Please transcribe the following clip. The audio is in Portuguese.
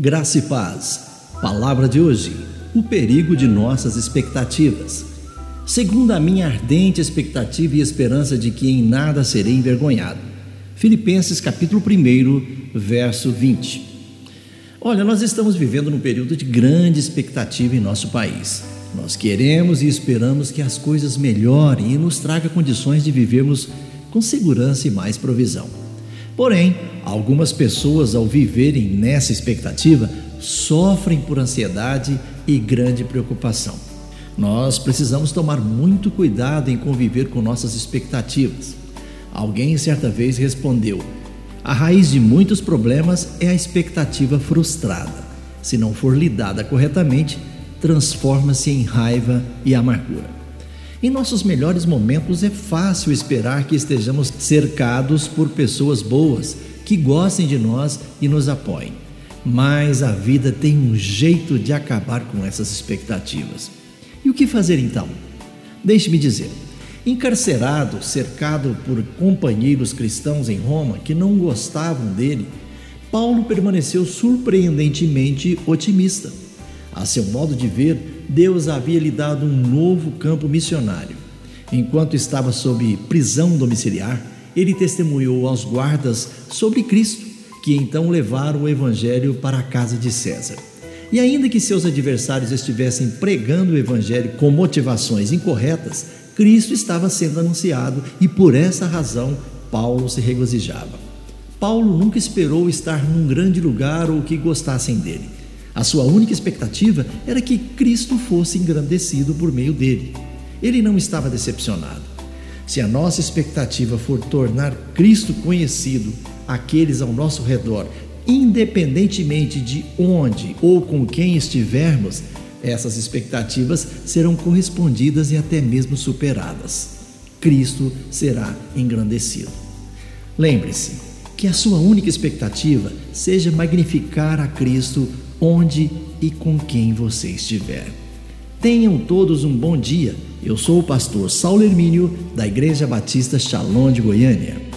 Graça e paz. Palavra de hoje: o perigo de nossas expectativas. Segundo a minha ardente expectativa e esperança de que em nada serei envergonhado. Filipenses capítulo 1, verso 20. Olha, nós estamos vivendo num período de grande expectativa em nosso país. Nós queremos e esperamos que as coisas melhorem e nos traga condições de vivermos com segurança e mais provisão. Porém, algumas pessoas, ao viverem nessa expectativa, sofrem por ansiedade e grande preocupação. Nós precisamos tomar muito cuidado em conviver com nossas expectativas. Alguém certa vez respondeu: a raiz de muitos problemas é a expectativa frustrada. Se não for lidada corretamente, transforma-se em raiva e amargura. Em nossos melhores momentos é fácil esperar que estejamos cercados por pessoas boas que gostem de nós e nos apoiem. Mas a vida tem um jeito de acabar com essas expectativas. E o que fazer então? Deixe-me dizer. Encarcerado, cercado por companheiros cristãos em Roma que não gostavam dele, Paulo permaneceu surpreendentemente otimista. A seu modo de ver, Deus havia lhe dado um novo campo missionário. Enquanto estava sob prisão domiciliar, ele testemunhou aos guardas sobre Cristo, que então levaram o evangelho para a casa de César. E ainda que seus adversários estivessem pregando o evangelho com motivações incorretas, Cristo estava sendo anunciado e por essa razão Paulo se regozijava. Paulo nunca esperou estar num grande lugar ou que gostassem dele. A sua única expectativa era que Cristo fosse engrandecido por meio dele. Ele não estava decepcionado. Se a nossa expectativa for tornar Cristo conhecido àqueles ao nosso redor, independentemente de onde ou com quem estivermos, essas expectativas serão correspondidas e até mesmo superadas. Cristo será engrandecido. Lembre-se que a sua única expectativa seja magnificar a Cristo onde e com quem você estiver. Tenham todos um bom dia. Eu sou o pastor Saulo Hermínio, da Igreja Batista Shalom de Goiânia.